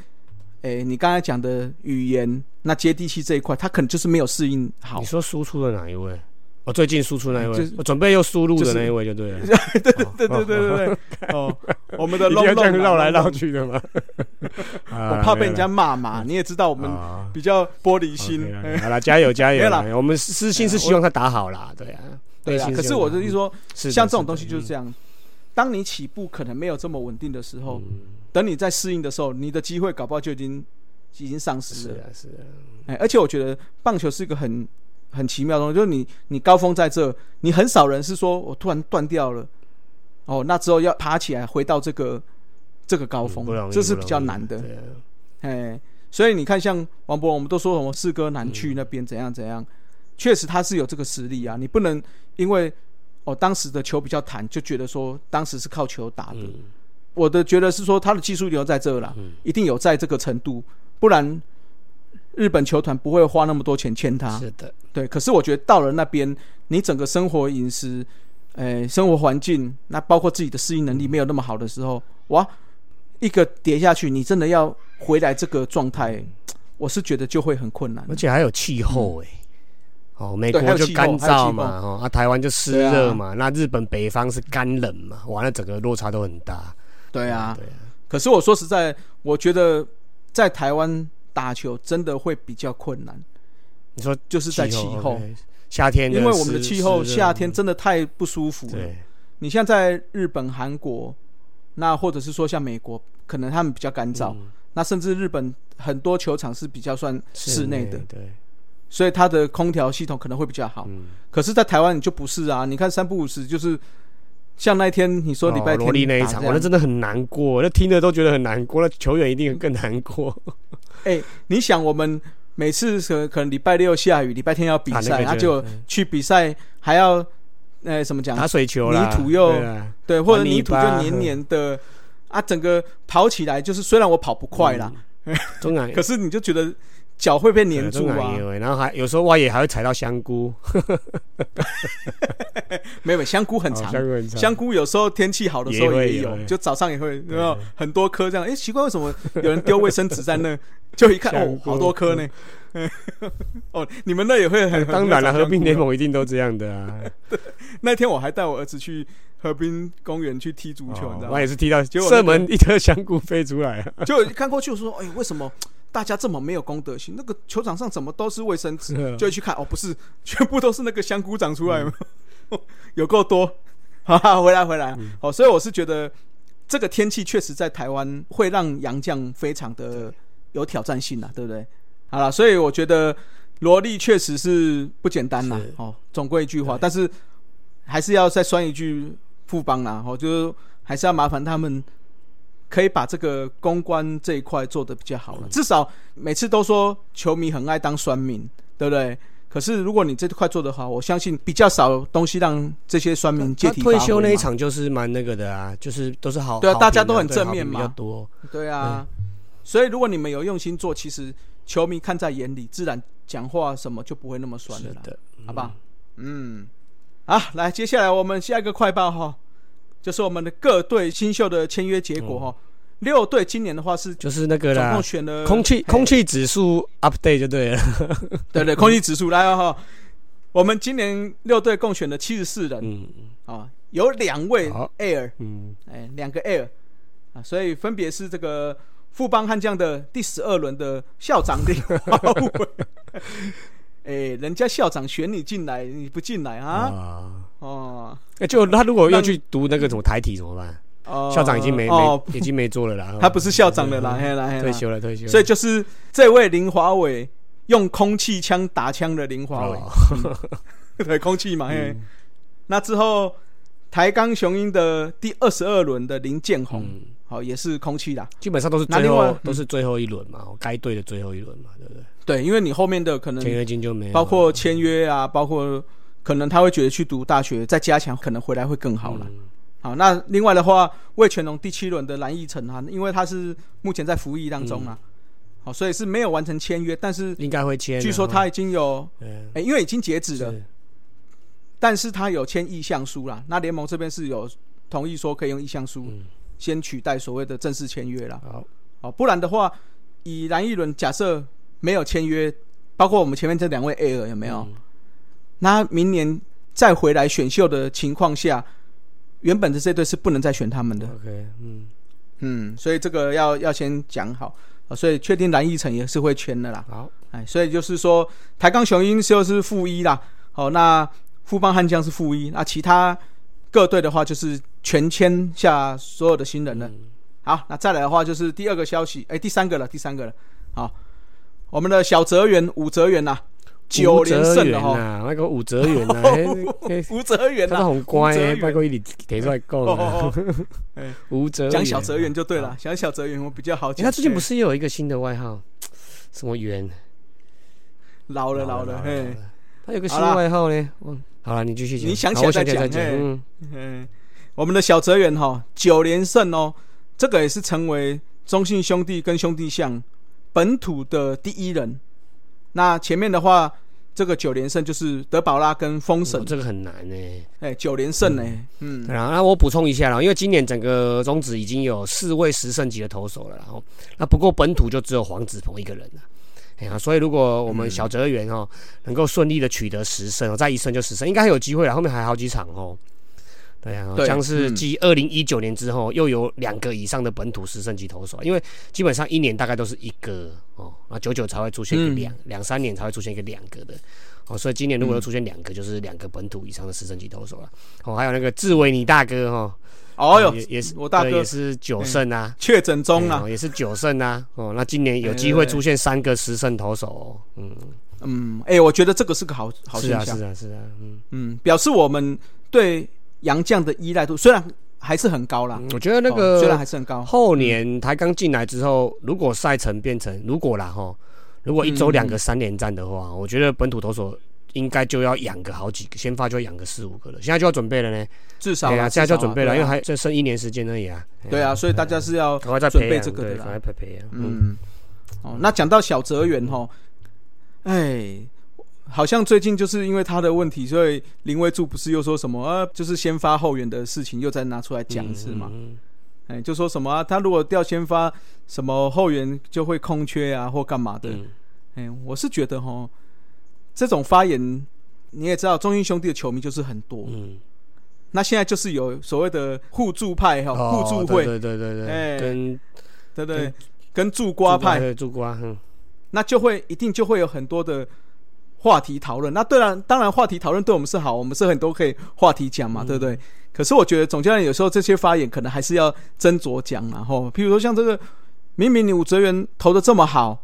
[SPEAKER 3] 诶，你刚才讲的语言，那接地气这一块，他可能就是没有适应好
[SPEAKER 2] 你。说输出的哪一位？我最近输出那一位
[SPEAKER 3] 就是，
[SPEAKER 2] 我准备又输入的那一位就对了。
[SPEAKER 3] 对对对对对对，哦，我们的
[SPEAKER 2] 一定
[SPEAKER 3] 龙
[SPEAKER 2] 要这样
[SPEAKER 3] 龙
[SPEAKER 2] 绕来绕，去的嘛？
[SPEAKER 3] 我怕被人家骂嘛。你也知道我
[SPEAKER 2] 我
[SPEAKER 3] 们比较玻璃心，哎
[SPEAKER 2] 好了，加油加油！我们私心是希望他打好啦，对啊，
[SPEAKER 3] 对啊。可是我的意思说，像这种东西就是这样。当你起步可能没有这么稳定的时候，
[SPEAKER 2] 嗯
[SPEAKER 3] 等你在适应的时候，你的机会搞不好就已经已经丧失了。
[SPEAKER 2] 是啊是啊，
[SPEAKER 3] 哎，而且我觉得棒球是一个很很奇妙的东西，就是你你高峰在这，你很少人是说我突然断掉了，哦，那之后要爬起来回到这个这个高峰这是比较难的。哎，所以你看，像王博，我们都说什么四哥南去那边怎样怎样，确实他是有这个实力啊。你不能因为哦当时的球比较弹，就觉得说当时是靠球打的。
[SPEAKER 2] 嗯
[SPEAKER 3] 我的觉得是说他的技术留在这了，
[SPEAKER 2] 嗯。
[SPEAKER 3] 一定有在这个程度，不然日本球团不会花那么多钱签他。
[SPEAKER 2] 是的，
[SPEAKER 3] 对，可是我觉得到了那边，你整个生活饮食，呃，生活环境，那包括自己的适应能力没有那么好的时候，哇，一个跌下去，你真的要回来这个状态，我是觉得就会很困难。
[SPEAKER 2] 而且还有气候哎、哦，美国就干燥嘛，哦，啊，台湾就湿热嘛，那日本北方是干冷嘛，哇，那整个落差都很大。
[SPEAKER 3] 对啊，
[SPEAKER 2] 对啊，
[SPEAKER 3] 可是我说实在，我觉得在台湾打球真的会比较困难，
[SPEAKER 2] 你说
[SPEAKER 3] 就是在气候
[SPEAKER 2] 夏天
[SPEAKER 3] 因为我们的
[SPEAKER 2] 湿
[SPEAKER 3] 气候夏天真的太不舒服了。
[SPEAKER 2] 对，
[SPEAKER 3] 你像在日本、韩国，那或者是说像美国，可能他们比较干燥，
[SPEAKER 2] 嗯。
[SPEAKER 3] 那甚至日本很多球场是比较算室内的，
[SPEAKER 2] 对，
[SPEAKER 3] 所以它的空调系统可能会比较好。
[SPEAKER 2] 嗯，
[SPEAKER 3] 可是，在台湾你就不是啊！你看三不五时就是像那天你说礼拜
[SPEAKER 2] 哦那一场，我那真的很难过，那听着都觉得很难过，那球员一定更难过。[LAUGHS]
[SPEAKER 3] 哎、你想我们每次可可能礼拜六下雨，礼拜天要比赛，
[SPEAKER 2] 个
[SPEAKER 3] 那就去比赛还要呃怎么讲
[SPEAKER 2] 打？水球啦，
[SPEAKER 3] 泥土又
[SPEAKER 2] 对
[SPEAKER 3] 或者
[SPEAKER 2] 泥
[SPEAKER 3] 泥土就黏黏的啊，整个跑起来就是虽然我跑不快啦，[LAUGHS]
[SPEAKER 2] 中南
[SPEAKER 3] 可是你就觉得脚会被粘住啊
[SPEAKER 2] 然后还有时候挖野还会踩到香菇，[LAUGHS]
[SPEAKER 3] 没有，香菇很
[SPEAKER 2] 哦
[SPEAKER 3] 长，
[SPEAKER 2] 香菇很长，
[SPEAKER 3] 香菇有时候天气好的时候
[SPEAKER 2] 也
[SPEAKER 3] 有就早上也会，有没有很多颗这样？哎、奇怪，为什么有人丢卫生纸在那？[LAUGHS] 就一看，哦好多颗呢。[LAUGHS] 哦，你们那也会很
[SPEAKER 2] 当然了，
[SPEAKER 3] 很
[SPEAKER 2] 和平联盟一定都这样的啊。
[SPEAKER 3] 那天我还带我儿子去河滨公园去踢足球，你知道吗
[SPEAKER 2] 也？是踢到
[SPEAKER 3] 结果
[SPEAKER 2] 射门一颗香菇飞出来啊！
[SPEAKER 3] 就看过去，我说，哎，为什么大家这么没有公德心？那个球场上怎么都是卫生纸？就会去看，哦，不是，[LAUGHS] 全部都是那个香菇长出来吗？[LAUGHS] 有够多。好啦，回来回来。好，所以我是觉得这个天气确实在台湾会让洋将非常的有挑战性啊，对不对？好了，所以我觉得萝莉确实是不简单啦。哦，总归一句话，但是还是要再酸一句富邦啦。哦，就是还是要麻烦他们。可以把这个公关这一块做得比较好了，至少每次都说球迷很爱当酸民，对不对？可是如果你这块做得好，我相信比较少东西让这些酸民借
[SPEAKER 2] 他
[SPEAKER 3] 题发挥
[SPEAKER 2] 退休那一
[SPEAKER 3] 嘛，
[SPEAKER 2] 场就是蛮那个的啊，就是都是好，
[SPEAKER 3] 对啊大家都很正面嘛
[SPEAKER 2] 比较多。
[SPEAKER 3] 对啊。所以如果你们有用心做，其实球迷看在眼里，自然讲话什么就不会那么酸了啦，
[SPEAKER 2] 是的，
[SPEAKER 3] 好不好？嗯，好，来，接下来我们下一个快报哈，就是我们的各队新秀的签约结果哈。六队今年的话是
[SPEAKER 2] 就是那个啦
[SPEAKER 3] 总共，选了
[SPEAKER 2] 空气空气指数 update 就对了。[LAUGHS]
[SPEAKER 3] 对对，空气指数来了哈。我们今年六队共选了七十四人
[SPEAKER 2] 嗯
[SPEAKER 3] 啊，有两位 Air，
[SPEAKER 2] 嗯，
[SPEAKER 3] 哎，两个 Air 啊，所以分别是这个富邦悍将的第十二轮的校长林 [LAUGHS] 华伟。哎，人家校长选你进来，你不进来啊？
[SPEAKER 2] 啊，
[SPEAKER 3] 哦，
[SPEAKER 2] 哎就他如果
[SPEAKER 3] 要
[SPEAKER 2] 去读那个什么台体怎么办？
[SPEAKER 3] 哦。
[SPEAKER 2] 校长已经没
[SPEAKER 3] 哦，
[SPEAKER 2] 没已经没做了啦，[LAUGHS]
[SPEAKER 3] 他不是校长的啦，嘿啦嘿啦。
[SPEAKER 2] 退休了退休了，
[SPEAKER 3] 所以就是这位林华伟用空气枪打枪的林华伟，
[SPEAKER 2] 哦。[LAUGHS]
[SPEAKER 3] 对，空气嘛，嘿。
[SPEAKER 2] 嗯。
[SPEAKER 3] 那之后，台钢雄鹰的第二十二轮的林建宏，
[SPEAKER 2] 嗯。
[SPEAKER 3] 好、也是空气啦。
[SPEAKER 2] 基本上都是最后都是最后一轮嘛，该队的最后一轮嘛，对不对？
[SPEAKER 3] 对，因为你后面的可能
[SPEAKER 2] 签约金就没
[SPEAKER 3] 包括签约啊，包括可能他会觉得去读大学再加强，可能回来会更好了。
[SPEAKER 2] 嗯
[SPEAKER 3] 好，那另外的话，魏全龙第七轮的蓝奕晨啊，因为他是目前在服役当中啊，好，所以是没有完成签约，但是
[SPEAKER 2] 应该会签啊。
[SPEAKER 3] 据说他已经有，
[SPEAKER 2] 嗯
[SPEAKER 3] 哎、因为已经截止了，
[SPEAKER 2] 是
[SPEAKER 3] 但是他有签意向书啦。那联盟这边是有同意说可以用意向书
[SPEAKER 2] 嗯
[SPEAKER 3] 先取代所谓的正式签约啦。
[SPEAKER 2] 好，
[SPEAKER 3] 好，不然的话，以蓝奕伦假设没有签约，包括我们前面这两位 Air 有没有？
[SPEAKER 2] 嗯
[SPEAKER 3] 那明年再回来选秀的情况下，原本的这队是不能再选他们的。
[SPEAKER 2] OK，嗯，
[SPEAKER 3] 嗯，所以这个要要先讲好啊。所以确定蓝奕成也是会签的啦。
[SPEAKER 2] 好，
[SPEAKER 3] 哎，所以就是说，台钢雄鹰就是负一啦。好，那富邦悍将是负一，那其他各队的话就是全签下所有的新人了。
[SPEAKER 2] 嗯
[SPEAKER 3] 好，那再来的话就是第二个消息，哎，第三个了，第三个了。好，我们的小泽源武泽源呐，九连胜了哈，
[SPEAKER 2] 呐，那个武泽元呐，[LAUGHS] 嘿嘿
[SPEAKER 3] 吴泽元
[SPEAKER 2] 他都
[SPEAKER 3] 啊，
[SPEAKER 2] 很乖诶，
[SPEAKER 3] 吴泽元
[SPEAKER 2] 拜托伊提出来讲
[SPEAKER 3] 哦
[SPEAKER 2] 吴泽
[SPEAKER 3] 讲小泽元就对了，讲小泽元我比较好讲。
[SPEAKER 2] 诶他最近不
[SPEAKER 3] 哎
[SPEAKER 2] 是又有一个新的外号，什么元？
[SPEAKER 3] 老了老了，嘿，
[SPEAKER 2] 他有个新外号呢。嗯，好了，你继续讲。
[SPEAKER 3] 你想起来再讲
[SPEAKER 2] 嗯，
[SPEAKER 3] 嗯，我们的小泽元哈九连胜哦，这个也是成为中信兄弟跟兄弟象本土的第一人。那前面的话，这个九连胜就是德保拉跟封神
[SPEAKER 2] 哦，这个很难呢。
[SPEAKER 3] 哎，九连胜呢，嗯，
[SPEAKER 2] 对啊，那我补充一下啦，因为今年整个中职已经有四位十胜级的投手了，然后那不过本土就只有黄子鹏一个人了。哎呀，所以如果我们小泽元哦能够顺利的取得十胜哦，再一胜就十胜，应该还有机会了。后面还有好几场哦。对啊，
[SPEAKER 3] 对
[SPEAKER 2] 将是
[SPEAKER 3] 嗯。
[SPEAKER 2] 继二零一九年之后又有两个以上的本土十胜级投手，因为基本上一年大概都是一个哦，那久久才会出现一个
[SPEAKER 3] 嗯。
[SPEAKER 2] 两两三年才会出现一个两个的哦，所以今年如果又出现两个，就是两个本土以上的十胜级投手了。哦，还有那个志伟你大哥哦，
[SPEAKER 3] 哦哟
[SPEAKER 2] 也，也是
[SPEAKER 3] 我大哥。
[SPEAKER 2] 也是九胜啊，
[SPEAKER 3] 确诊中啊。
[SPEAKER 2] 也是九胜啊，哦，那今年有机会出现三个十胜投手哦，嗯，
[SPEAKER 3] 嗯，哎，我觉得这个是个好好
[SPEAKER 2] 是啊
[SPEAKER 3] 现象。
[SPEAKER 2] 是，啊是啊，嗯，
[SPEAKER 3] 嗯，表示我们对杨将的依赖度虽然还是很高啦，
[SPEAKER 2] 我觉得那
[SPEAKER 3] 哦虽然
[SPEAKER 2] 个
[SPEAKER 3] 还是很高，
[SPEAKER 2] 后年台刚进来之后，如果赛程变成如果啦哈，如果一周
[SPEAKER 3] 嗯
[SPEAKER 2] 两个三连战的话，我觉得本土投手应该就要养个好几个，先发就要养个四五个了，现在就要准备了呢，
[SPEAKER 3] 至少
[SPEAKER 2] 对啊，
[SPEAKER 3] 啦
[SPEAKER 2] 现在就要准备了，
[SPEAKER 3] 啊。
[SPEAKER 2] 因为还就剩一年时间而已啊，
[SPEAKER 3] 对啊，所以大家是要
[SPEAKER 2] 赶快再
[SPEAKER 3] 准备这个的啦。
[SPEAKER 2] 培培养，嗯，
[SPEAKER 3] 嗯，哦，那讲到小泽元哈，哎，好像最近就是因为他的问题，所以林威柱不是又说什么啊，就是先发后援的事情又再拿出来讲是吗？
[SPEAKER 2] 嗯
[SPEAKER 3] 哎，就说什么啊，他如果调先发，什么后援就会空缺啊，或干嘛的。
[SPEAKER 2] 嗯
[SPEAKER 3] 哎，我是觉得哈，这种发言你也知道，中信兄弟的球迷就是很多。
[SPEAKER 2] 嗯，
[SPEAKER 3] 那现在就是有所谓的互助派哈，
[SPEAKER 2] 哦
[SPEAKER 3] 互助会，
[SPEAKER 2] 对对对对
[SPEAKER 3] 哎
[SPEAKER 2] 对，跟
[SPEAKER 3] 对对
[SPEAKER 2] 对？
[SPEAKER 3] 跟助瓜派，
[SPEAKER 2] 对助瓜，嗯，
[SPEAKER 3] 那就会一定就会有很多的话题讨论。那当然，当然话题讨论对我们是好，我们是很多可以话题讲嘛，对不对？可是我觉得总教练有时候这些发言可能还是要斟酌讲啊，吼，譬如说像这个，明明你武哲元投的这么好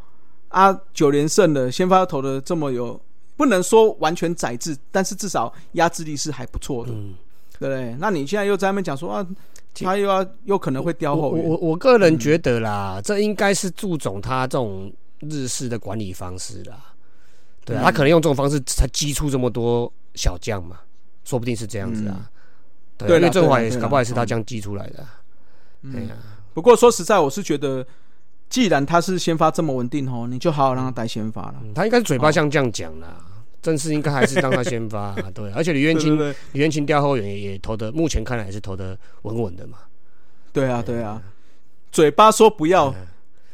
[SPEAKER 3] 啊，九连胜的先发投的这么有，不能说完全宰制，但是至少压制力是还不错的，
[SPEAKER 2] 嗯
[SPEAKER 3] 对不对？那你现在又在那边讲说啊，他又要又可能会雕后援，
[SPEAKER 2] 我我我个人觉得啦，这应该是祝总他这种日式的管理方式啦。对啊，
[SPEAKER 3] 嗯
[SPEAKER 2] 他可能用这种方式才激出这么多小将嘛，说不定是这样子啊。对因为振华也是搞不好也是他
[SPEAKER 3] 嗯
[SPEAKER 2] 这样激出来的啊。对呀，
[SPEAKER 3] 不过说实在，我是觉得，既然他是先发这么稳定吼，你就好好让他带先发了。
[SPEAKER 2] 嗯他应该是嘴巴像这样讲啦。正式应该还是让他先发啊，[LAUGHS] 对，而且李元清，
[SPEAKER 3] 对
[SPEAKER 2] 李元清调后援也也投的，目前看来也是投的稳稳的嘛。
[SPEAKER 3] 对啊，对啊，嘴巴说不要，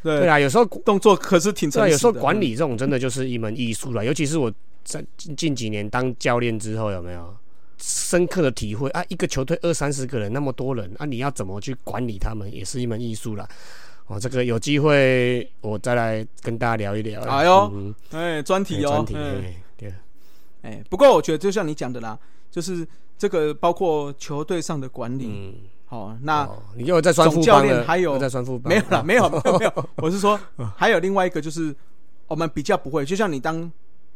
[SPEAKER 3] 对
[SPEAKER 2] 对啊，有时候
[SPEAKER 3] 动作可是挺
[SPEAKER 2] 对。有时候管理这种真的就是一门艺术了，尤其是我在近近几年当教练之后，有没有深刻的体会啊？一个球队二三十个人，那么多人啊，你要怎么去管理他们，也是一门艺术了。哦，这个有机会我再来跟大家聊一聊啦。
[SPEAKER 3] 哎呦
[SPEAKER 2] 嗯
[SPEAKER 3] 哎，专题哦
[SPEAKER 2] 专，题，对，
[SPEAKER 3] 哎，不过我觉得就像你讲的啦，就是这个包括球队上的管理，
[SPEAKER 2] 嗯，
[SPEAKER 3] 好，那
[SPEAKER 2] 哦你又在酸
[SPEAKER 3] 总教
[SPEAKER 2] 副帮了，
[SPEAKER 3] 练还有没有啦，
[SPEAKER 2] 哦 [LAUGHS]
[SPEAKER 3] 没有，没有，没有，[LAUGHS] 我是说还有另外一个就是我们比较不会，就像你当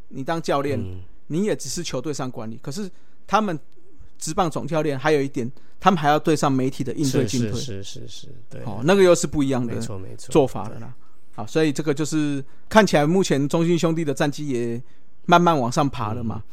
[SPEAKER 3] 你当教练，
[SPEAKER 2] 嗯。
[SPEAKER 3] 你也只是球队上管理，可是他们职棒总教练还有一点，他们还要对上媒体的应对进退，
[SPEAKER 2] 是是是是，对，
[SPEAKER 3] 哦，那个又是不一样的
[SPEAKER 2] 没错没错，
[SPEAKER 3] 做法了啦。好，所以这个就是看起来目前中信兄弟的战绩也慢慢往上爬了嘛，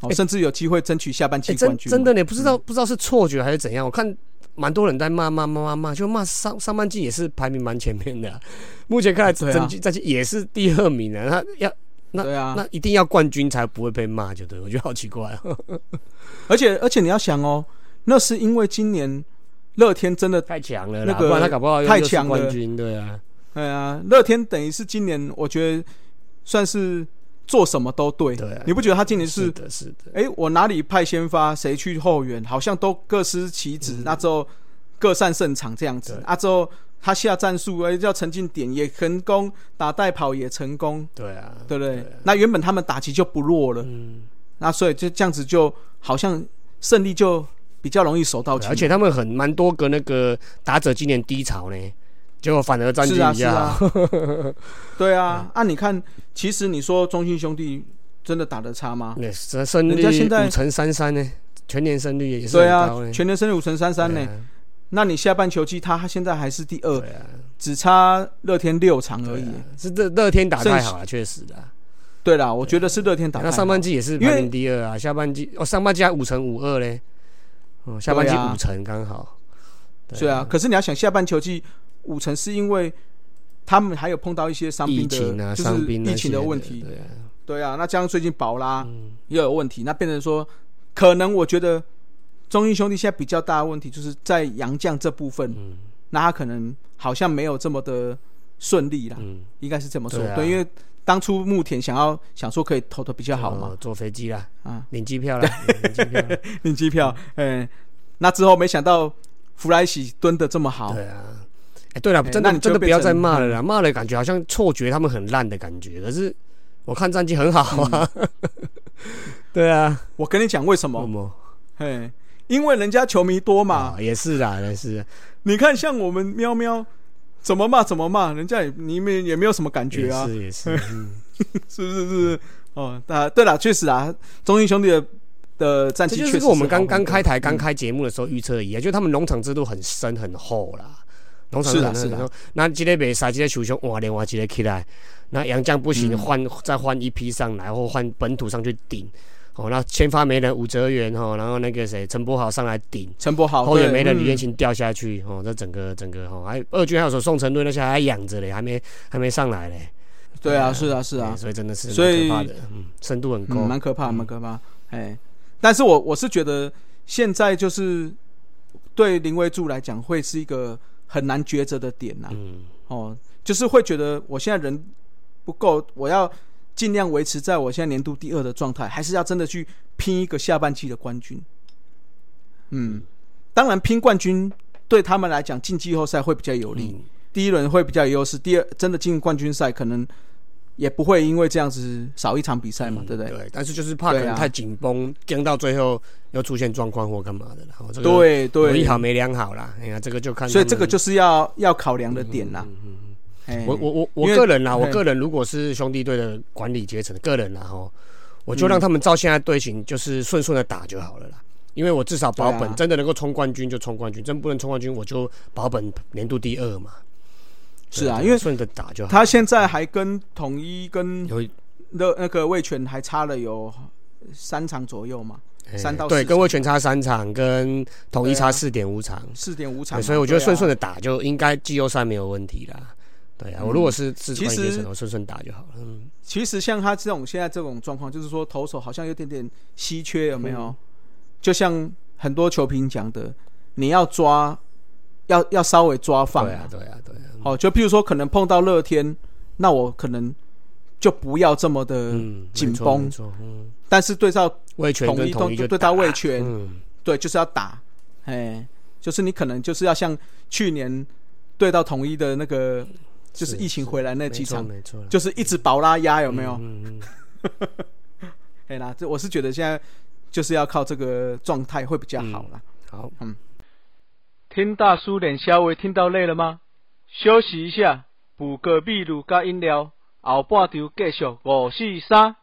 [SPEAKER 3] 哦，
[SPEAKER 2] 哎
[SPEAKER 3] 甚至有机会争取下半季冠军嘛。
[SPEAKER 2] 真的你，不知
[SPEAKER 3] 嗯
[SPEAKER 2] 道、不知道是错觉还是怎样。我看蛮多人在骂骂骂骂骂，就骂上上半季也是排名蛮前面的啊、[LAUGHS] 目前看来整季战绩也是第二名啊。他要那
[SPEAKER 3] 对啊，
[SPEAKER 2] 那一定要冠军才不会被骂，就对我觉得好奇怪哦，[LAUGHS]
[SPEAKER 3] 而且而且你要想哦，那是因为今年乐天真的，
[SPEAKER 2] 太强了，
[SPEAKER 3] 那个
[SPEAKER 2] 不然他搞不好又又是
[SPEAKER 3] 太强了。
[SPEAKER 2] 冠军，对啊，
[SPEAKER 3] 对啊，乐天等于是今年我觉得算是做什么都对。
[SPEAKER 2] 对啊
[SPEAKER 3] 你不觉得他今年是？
[SPEAKER 2] 的，是的，
[SPEAKER 3] 哎，我哪里派先发，谁去后援，好像都各司其职，那之后各擅胜场这样子
[SPEAKER 2] 嗯对。
[SPEAKER 3] 啊，之后他下战术，哎，叫陈进点也成功，打带跑也成功，
[SPEAKER 2] 对啊，
[SPEAKER 3] 对不对？
[SPEAKER 2] 对啊
[SPEAKER 3] 那原本他们打击就不弱了，
[SPEAKER 2] 嗯，
[SPEAKER 3] 那所以就这样子就好像胜利就比较容易手到擒。
[SPEAKER 2] 而且他们很蛮多个那个打者今年低潮呢，结果反而战绩
[SPEAKER 3] 是啊
[SPEAKER 2] 比较好，
[SPEAKER 3] 是啊，[LAUGHS] 对啊，啊，你看，其实你说中信兄弟真的打得差吗？
[SPEAKER 2] 那胜胜率五成三三呢，全年胜率也是
[SPEAKER 3] 对啊全年胜率五成三三呢。那你下半球季他现在还是第二，
[SPEAKER 2] 啊，
[SPEAKER 3] 只差乐天六场而已。
[SPEAKER 2] 是乐乐天打
[SPEAKER 3] 剩
[SPEAKER 2] 太好了，确实的。
[SPEAKER 3] 对啦，我觉得是乐天打太好。
[SPEAKER 2] 那上半季也是排名第二啊，下半季哦，上半季还五成五二嘞，哦，下半季五成刚好。
[SPEAKER 3] 对啊，可是你要想下半球季五成是因为他们还有碰到一些伤
[SPEAKER 2] 疫
[SPEAKER 3] 病的，
[SPEAKER 2] 情啊，
[SPEAKER 3] 就是疫情的问题。
[SPEAKER 2] 对啊，
[SPEAKER 3] 对啊，那加上最近宝拉
[SPEAKER 2] 嗯。
[SPEAKER 3] 也有问题，那变成说，可能我觉得中英兄弟现在比较大的问题就是在杨将这部分，
[SPEAKER 2] 嗯。
[SPEAKER 3] 那他可能好像没有这么的顺利啦，
[SPEAKER 2] 嗯，
[SPEAKER 3] 应该是这么说。
[SPEAKER 2] 对啊。
[SPEAKER 3] 对，因为当初牧田想要想说可以投的比较好嘛。
[SPEAKER 2] 哦，坐飞机啦，
[SPEAKER 3] 啊，
[SPEAKER 2] 领机票啦，[LAUGHS] 领机票。
[SPEAKER 3] 领机票，嗯，那之后没想到弗莱喜蹲的这么好，
[SPEAKER 2] 对啊，哎，对了，真的真的不要再骂了啦，骂了感觉好像错觉他们很烂的感觉，可是我看战绩很好啊。[LAUGHS] 对啊，
[SPEAKER 3] 我跟你讲为什
[SPEAKER 2] 什
[SPEAKER 3] 么？
[SPEAKER 2] 么
[SPEAKER 3] 嘿，因为人家球迷多嘛，
[SPEAKER 2] 啊？也是啦，也是啊，
[SPEAKER 3] 你看像我们喵喵。怎么骂怎么骂，人家也你们也没有什么感觉啊，
[SPEAKER 2] 也是也是，嗯 [LAUGHS]
[SPEAKER 3] 是不是？是？哦，啊，对了，确实啊，中英兄弟的的战
[SPEAKER 2] 这
[SPEAKER 3] 绩确实
[SPEAKER 2] 就是我们刚刚开台、刚
[SPEAKER 3] 嗯
[SPEAKER 2] 开节目的时候预测一样，就是他们农场制度很深很厚啦。
[SPEAKER 3] 是的是的，
[SPEAKER 2] 那今天比赛，这个球星哇，连我今天起来，那杨将不行，
[SPEAKER 3] 嗯
[SPEAKER 2] 换再换一批上来，或换本土上去顶。哦，那先发没人武哲元哈，然后那个谁陈柏豪上来顶，
[SPEAKER 3] 陈柏豪
[SPEAKER 2] 后援
[SPEAKER 3] 对嗯
[SPEAKER 2] 没人李彦琴掉下去，哦，这整个整个哦，还二军还有说宋承瑞那些还养着嘞，还没还没上来嘞。
[SPEAKER 3] 对啊，是啊，是啊，
[SPEAKER 2] 所以真的是
[SPEAKER 3] 所以
[SPEAKER 2] 蛮可怕的，嗯，深度很
[SPEAKER 3] 嗯，
[SPEAKER 2] 高，
[SPEAKER 3] 蛮可怕，蛮可怕。哎，但是我我是觉得现在就是对林威柱来讲会是一个很难抉择的点呐、
[SPEAKER 2] 嗯，
[SPEAKER 3] 哦，就是会觉得我现在人不够，我要尽量维持在我现在年度第二的状态，还是要真的去拼一个下半季的冠军。嗯，当然拼冠军对他们来讲进季后赛会比较有利，
[SPEAKER 2] 嗯。
[SPEAKER 3] 第一轮会比较有优势，第二真的进冠军赛可能也不会因为这样子少一场比赛嘛，对不对？
[SPEAKER 2] 对，但是就是怕可能太紧绷，跟到最后又出现状况或干嘛的然后这个
[SPEAKER 3] 对对
[SPEAKER 2] 有一，好没两好啦。哎呀，这个就看。
[SPEAKER 3] 所以这个就是要要考量的点啦。
[SPEAKER 2] 嗯嗯嗯
[SPEAKER 3] 哎
[SPEAKER 2] 我我我我个人啦，我
[SPEAKER 3] 嘿
[SPEAKER 2] 个人如果是兄弟队的管理阶层，个人啦哈，我就让他们照现在队形，就是顺顺的打就好了啦。因为我至少保本，
[SPEAKER 3] 啊
[SPEAKER 2] 真的能够冲冠军就冲冠军，真不能冲冠军我就保本年度第二嘛。
[SPEAKER 3] 是啊因为
[SPEAKER 2] 对顺着打就好。
[SPEAKER 3] 他现在还跟统一跟
[SPEAKER 2] 有
[SPEAKER 3] 那那个魏权还差了有三场左右嘛，
[SPEAKER 2] 哎
[SPEAKER 3] 三到
[SPEAKER 2] 对，跟魏全差三场，跟统一差四点五场。
[SPEAKER 3] 四点五场
[SPEAKER 2] 所以我觉得顺顺
[SPEAKER 3] 的。
[SPEAKER 2] 打就应该季后赛没有问题啦。对啊，
[SPEAKER 3] 嗯
[SPEAKER 2] 我如果是是
[SPEAKER 3] 其实
[SPEAKER 2] 我顺顺打就好了。嗯，
[SPEAKER 3] 其实像他这种现在这种状况，就是说投手好像有点点稀缺，有没有？
[SPEAKER 2] 嗯
[SPEAKER 3] 就像很多球评讲的，你要抓，要要稍微抓放
[SPEAKER 2] 对啊，对啊，对啊。
[SPEAKER 3] 哦，就譬如说可能碰到乐天，那我可能就不要这么的
[SPEAKER 2] 嗯，
[SPEAKER 3] 紧绷但是对照统一对到
[SPEAKER 2] 打
[SPEAKER 3] 魏权
[SPEAKER 2] 嗯，
[SPEAKER 3] 对，就是要打，哎，就是你可能就是要像去年对到统一的那个，就是疫情回来那几场，
[SPEAKER 2] 没错，
[SPEAKER 3] 就是一直保拉压，有没有？
[SPEAKER 2] 嗯嗯嗯
[SPEAKER 3] 哎啦，这我是觉得现在就是要靠这个状态会比较好啦。
[SPEAKER 2] 好，嗯
[SPEAKER 5] 听大叔脸稍微听到累了吗？休息一下，补个秘鲁加饮料，后半场继续五四三。